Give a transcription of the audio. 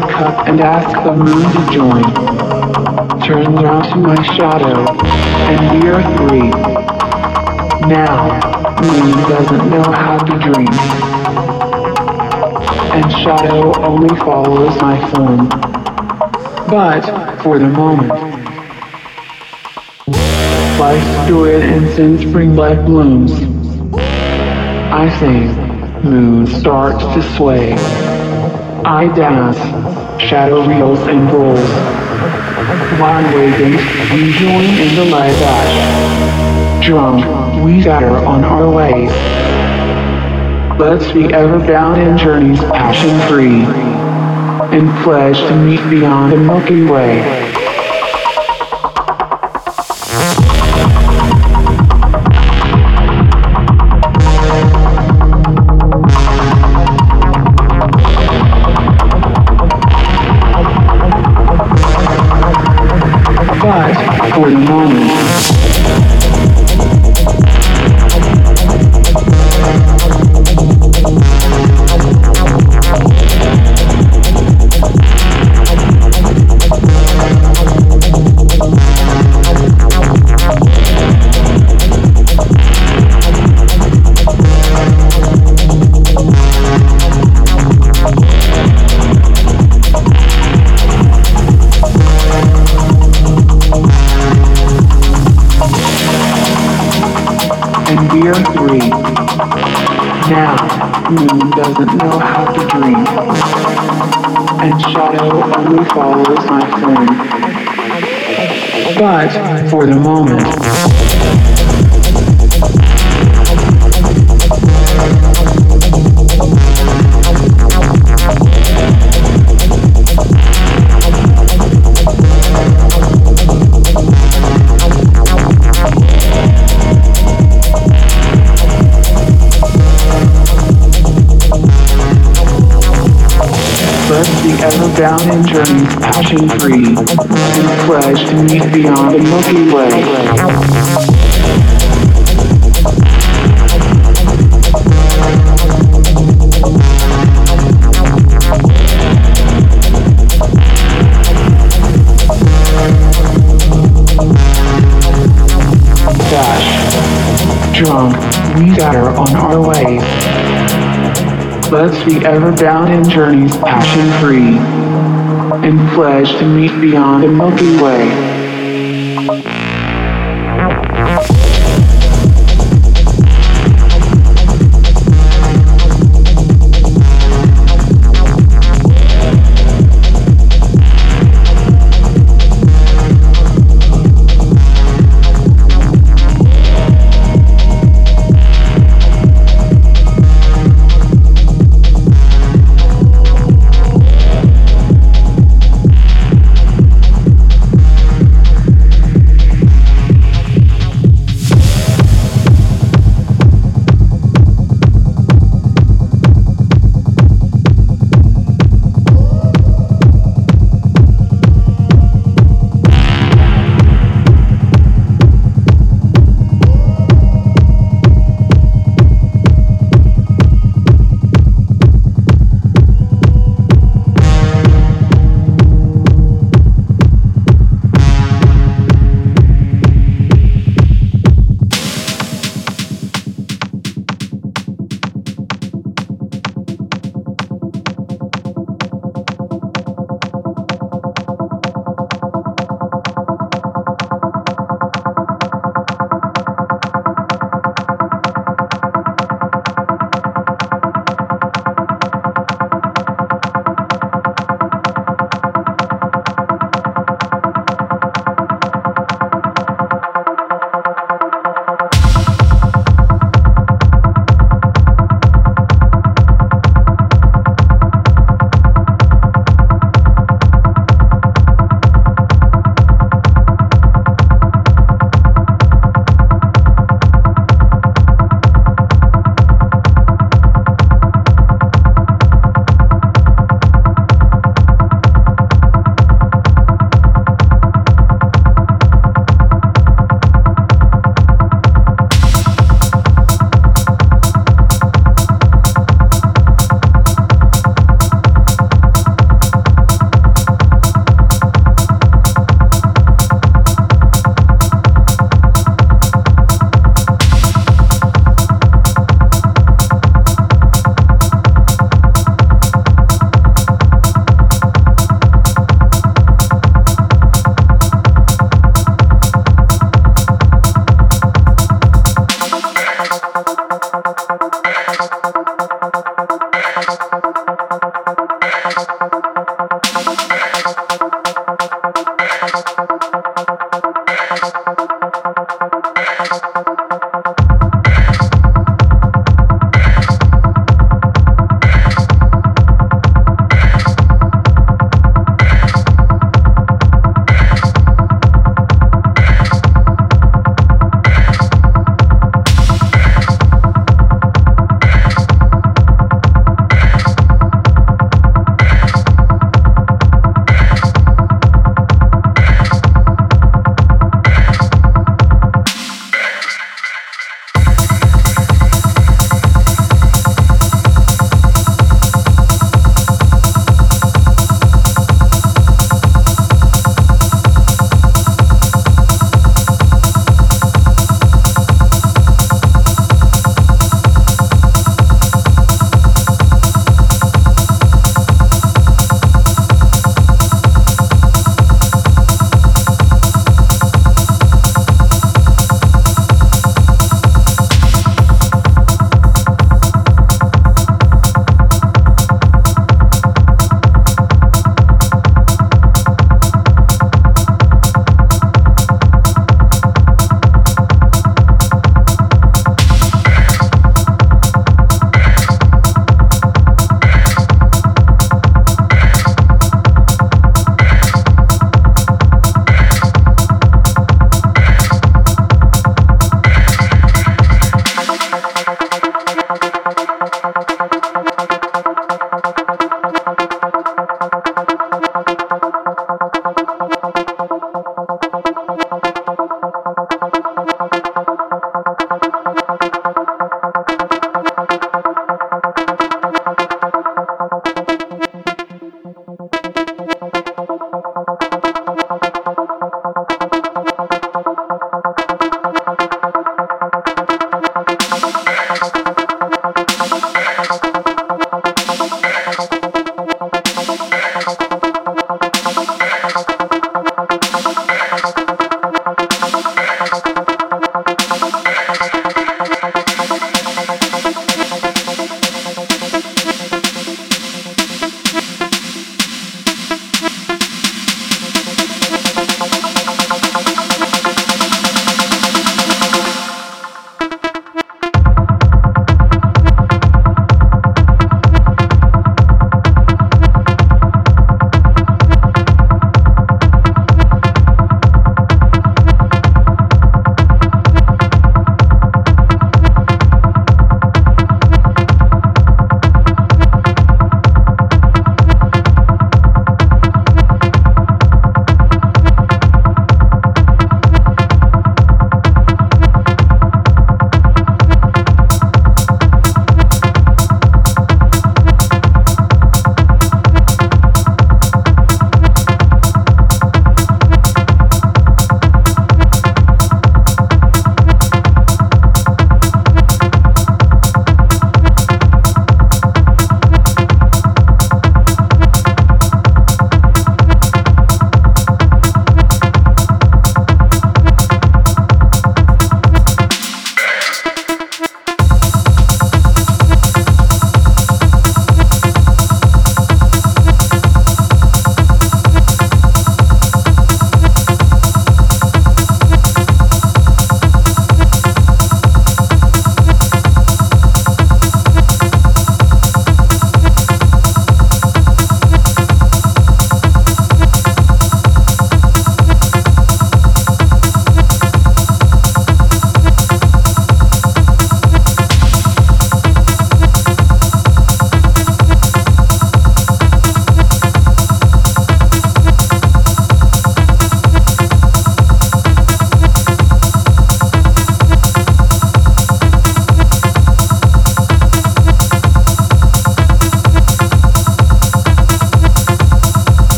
The cup and ask the moon to join. Turns to my shadow, and we are three. Now, moon doesn't know how to dream. And shadow only follows my form. But, for the moment, Life's joy and sin spring like blooms. I sing, moon starts to sway. I dance, shadow reels and rolls. Line waving, we join in the light dash. Drunk, we scatter on our ways. Let's be ever bound in journeys passion free, and pledge to meet beyond the Milky Way. For the moment, doesn't know how to dream, and shadow only follows my friend. But for the moment, bound in journeys passion free, and pledge to meet beyond the Milky Way. Dash. Drunk, we are on our way. Let's be ever bound in journeys passion free, and pledge to meet beyond the Milky Way.